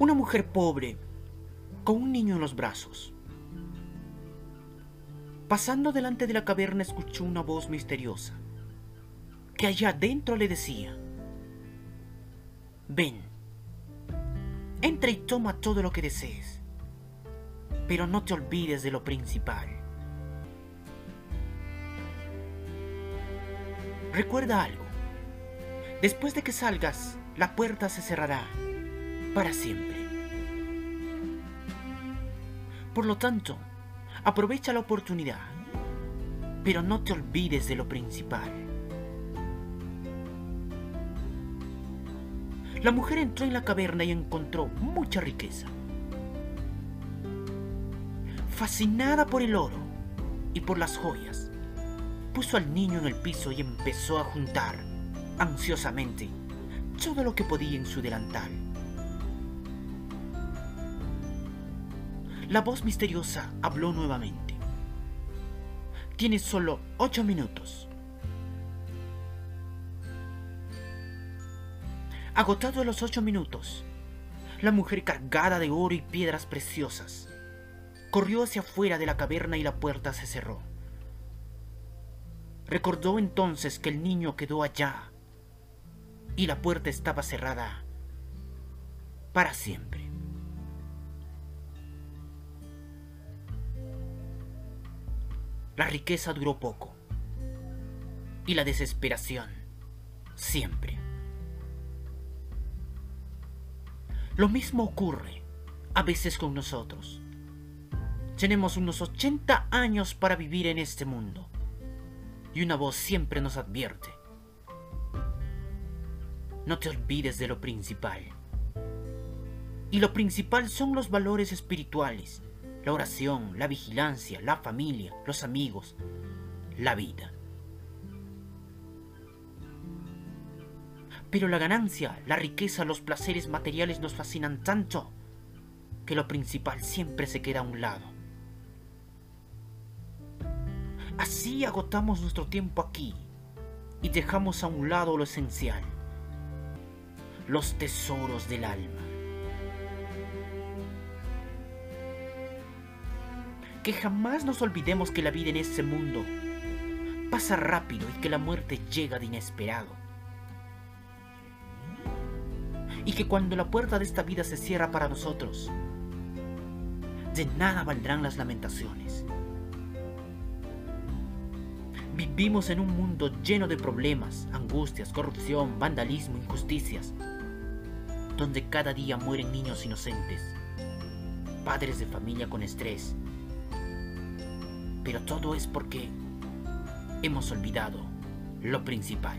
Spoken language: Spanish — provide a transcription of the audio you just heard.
Una mujer pobre, con un niño en los brazos. Pasando delante de la caverna escuchó una voz misteriosa, que allá adentro le decía, ven, entra y toma todo lo que desees, pero no te olvides de lo principal. Recuerda algo, después de que salgas, la puerta se cerrará para siempre. Por lo tanto, aprovecha la oportunidad, pero no te olvides de lo principal. La mujer entró en la caverna y encontró mucha riqueza. Fascinada por el oro y por las joyas, puso al niño en el piso y empezó a juntar, ansiosamente, todo lo que podía en su delantal. La voz misteriosa habló nuevamente. Tienes solo ocho minutos. Agotado los ocho minutos, la mujer cargada de oro y piedras preciosas corrió hacia afuera de la caverna y la puerta se cerró. Recordó entonces que el niño quedó allá y la puerta estaba cerrada para siempre. La riqueza duró poco. Y la desesperación siempre. Lo mismo ocurre a veces con nosotros. Tenemos unos 80 años para vivir en este mundo. Y una voz siempre nos advierte. No te olvides de lo principal. Y lo principal son los valores espirituales la oración, la vigilancia, la familia, los amigos, la vida. Pero la ganancia, la riqueza, los placeres materiales nos fascinan tanto que lo principal siempre se queda a un lado. Así agotamos nuestro tiempo aquí y dejamos a un lado lo esencial, los tesoros del alma. Que jamás nos olvidemos que la vida en este mundo pasa rápido y que la muerte llega de inesperado. Y que cuando la puerta de esta vida se cierra para nosotros, de nada valdrán las lamentaciones. Vivimos en un mundo lleno de problemas, angustias, corrupción, vandalismo, injusticias, donde cada día mueren niños inocentes, padres de familia con estrés, pero todo es porque hemos olvidado lo principal.